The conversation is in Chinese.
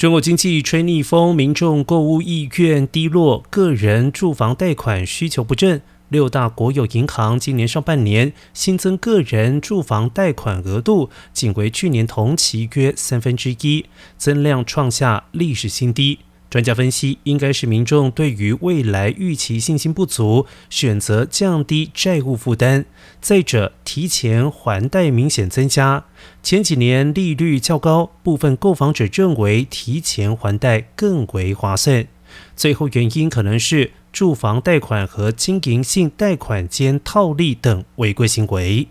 中国经济吹逆风，民众购物意愿低落，个人住房贷款需求不振。六大国有银行今年上半年新增个人住房贷款额度仅为去年同期约三分之一，增量创下历史新低。专家分析，应该是民众对于未来预期信心不足，选择降低债务负担。再者，提前还贷明显增加，前几年利率较高，部分购房者认为提前还贷更为划算。最后原因可能是住房贷款和经营性贷款间套利等违规行为。